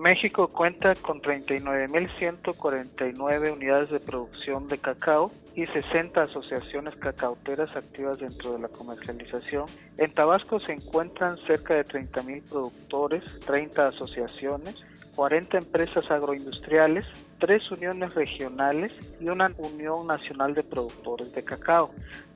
México cuenta con 39.149 unidades de producción de cacao y 60 asociaciones cacauteras activas dentro de la comercialización. En Tabasco se encuentran cerca de 30.000 productores, 30 asociaciones, 40 empresas agroindustriales, tres uniones regionales y una unión nacional de productores de cacao.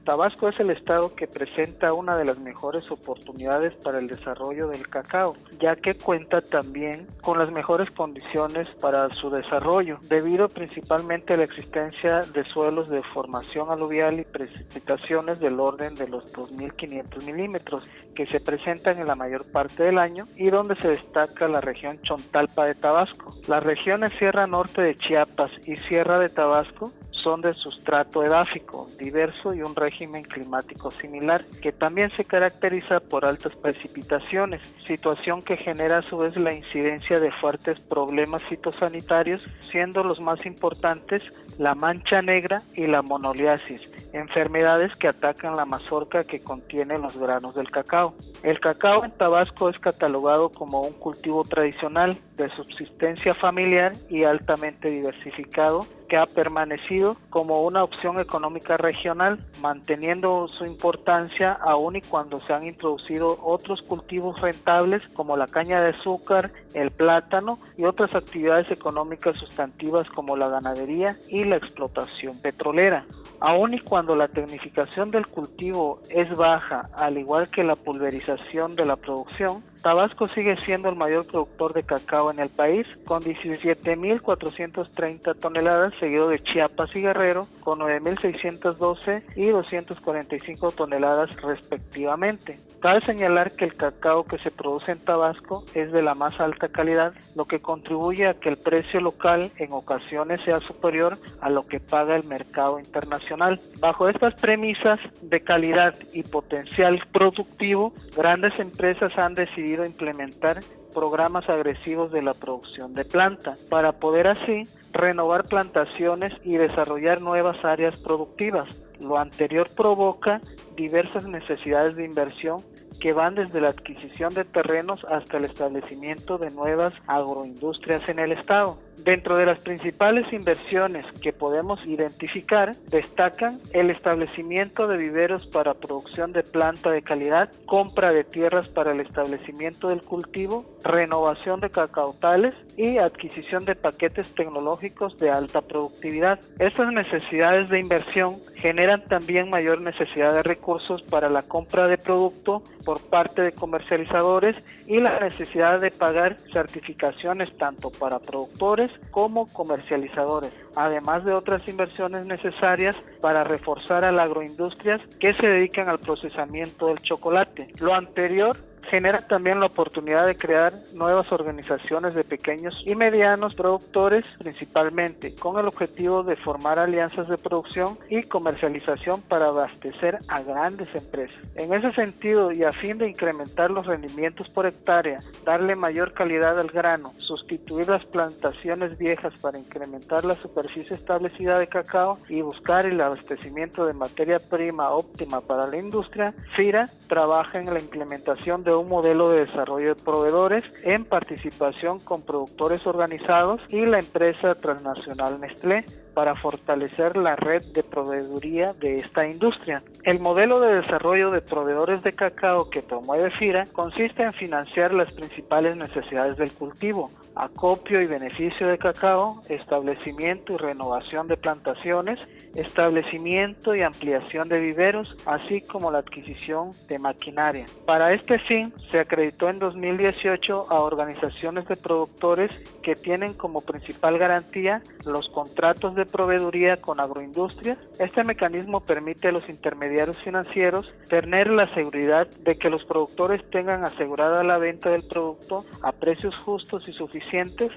Tabasco es el estado que presenta una de las mejores oportunidades para el desarrollo del cacao, ya que cuenta también con las mejores condiciones para su desarrollo, debido principalmente a la existencia de suelos de formación aluvial y precipitaciones del orden de los 2.500 milímetros, que se presentan en la mayor parte del año y donde se destaca la región Chontalpa de Tabasco. Las regiones Sierra Norte de Chiapas y Sierra de Tabasco son de sustrato edáfico diverso y un régimen climático similar, que también se caracteriza por altas precipitaciones, situación que genera a su vez la incidencia de fuertes problemas fitosanitarios, siendo los más importantes la mancha negra y la monoliasis, enfermedades que atacan la mazorca que contiene los granos del cacao. El cacao en Tabasco es catalogado como un cultivo tradicional de subsistencia familiar y altamente diversificado que ha permanecido como una opción económica regional, manteniendo su importancia aún y cuando se han introducido otros cultivos rentables como la caña de azúcar, el plátano y otras actividades económicas sustantivas como la ganadería y la explotación petrolera. Aún y cuando la tecnificación del cultivo es baja, al igual que la pulverización de la producción, Tabasco sigue siendo el mayor productor de cacao en el país, con 17.430 toneladas, seguido de Chiapas y Guerrero, con 9.612 y 245 toneladas respectivamente. Cabe señalar que el cacao que se produce en Tabasco es de la más alta calidad, lo que contribuye a que el precio local en ocasiones sea superior a lo que paga el mercado internacional. Bajo estas premisas de calidad y potencial productivo, grandes empresas han decidido implementar programas agresivos de la producción de planta para poder así renovar plantaciones y desarrollar nuevas áreas productivas. Lo anterior provoca diversas necesidades de inversión que van desde la adquisición de terrenos hasta el establecimiento de nuevas agroindustrias en el estado. Dentro de las principales inversiones que podemos identificar destacan el establecimiento de viveros para producción de planta de calidad, compra de tierras para el establecimiento del cultivo, renovación de cacautales y adquisición de paquetes tecnológicos de alta productividad. Estas necesidades de inversión generan también mayor necesidad de recursos para la compra de producto por parte de comercializadores y la necesidad de pagar certificaciones tanto para productores como comercializadores, además de otras inversiones necesarias para reforzar a las agroindustrias que se dedican al procesamiento del chocolate. Lo anterior genera también la oportunidad de crear nuevas organizaciones de pequeños y medianos productores principalmente con el objetivo de formar alianzas de producción y comercialización para abastecer a grandes empresas. En ese sentido y a fin de incrementar los rendimientos por hectárea, darle mayor calidad al grano, sustituir las plantaciones viejas para incrementar la superficie establecida de cacao y buscar el abastecimiento de materia prima óptima para la industria, FIRA trabaja en la implementación de un modelo de desarrollo de proveedores en participación con productores organizados y la empresa transnacional Nestlé para fortalecer la red de proveeduría de esta industria. El modelo de desarrollo de proveedores de cacao que promueve FIRA consiste en financiar las principales necesidades del cultivo, acopio y beneficio de cacao, establecimiento y renovación de plantaciones, establecimiento y ampliación de viveros, así como la adquisición de maquinaria. Para este fin, se acreditó en 2018 a organizaciones de productores que tienen como principal garantía los contratos de proveeduría con agroindustrias. Este mecanismo permite a los intermediarios financieros tener la seguridad de que los productores tengan asegurada la venta del producto a precios justos y suficientes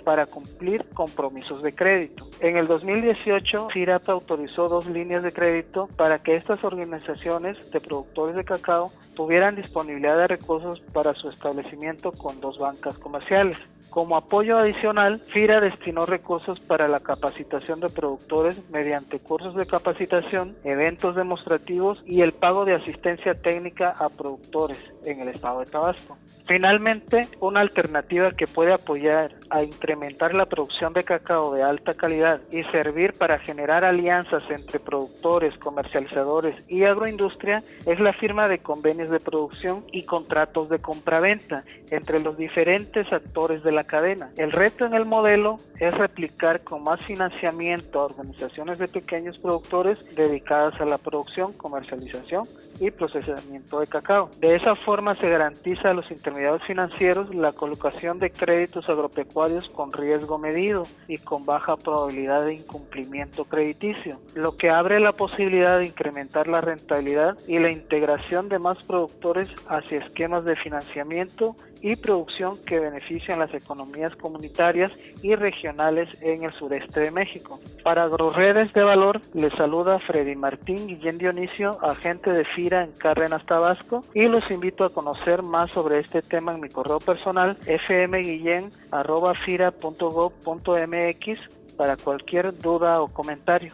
para cumplir compromisos de crédito. En el 2018, CIRAP autorizó dos líneas de crédito para que estas organizaciones de productores de cacao tuvieran disponibilidad de recursos para su establecimiento con dos bancas comerciales. Como apoyo adicional, FIRA destinó recursos para la capacitación de productores mediante cursos de capacitación, eventos demostrativos y el pago de asistencia técnica a productores en el estado de Tabasco. Finalmente, una alternativa que puede apoyar a incrementar la producción de cacao de alta calidad y servir para generar alianzas entre productores, comercializadores y agroindustria es la firma de convenios de producción y contratos de compraventa entre los diferentes actores de la cadena. El reto en el modelo es replicar con más financiamiento a organizaciones de pequeños productores dedicadas a la producción, comercialización y procesamiento de cacao. De esa forma se garantiza a los intermediarios financieros la colocación de créditos agropecuarios con riesgo medido y con baja probabilidad de incumplimiento crediticio, lo que abre la posibilidad de incrementar la rentabilidad y la integración de más productores hacia esquemas de financiamiento y producción que benefician las economías comunitarias y regionales en el sureste de México. Para AgroRedes de Valor les saluda Freddy Martín Guillén Dionisio, agente de En Cárdenas, Tabasco, y los invito a conocer más sobre este tema en mi correo personal fmguillen.fira.gov.mx para cualquier duda o comentario.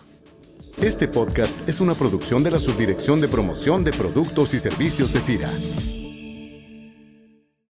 Este podcast es una producción de la Subdirección de Promoción de Productos y Servicios de FIRA.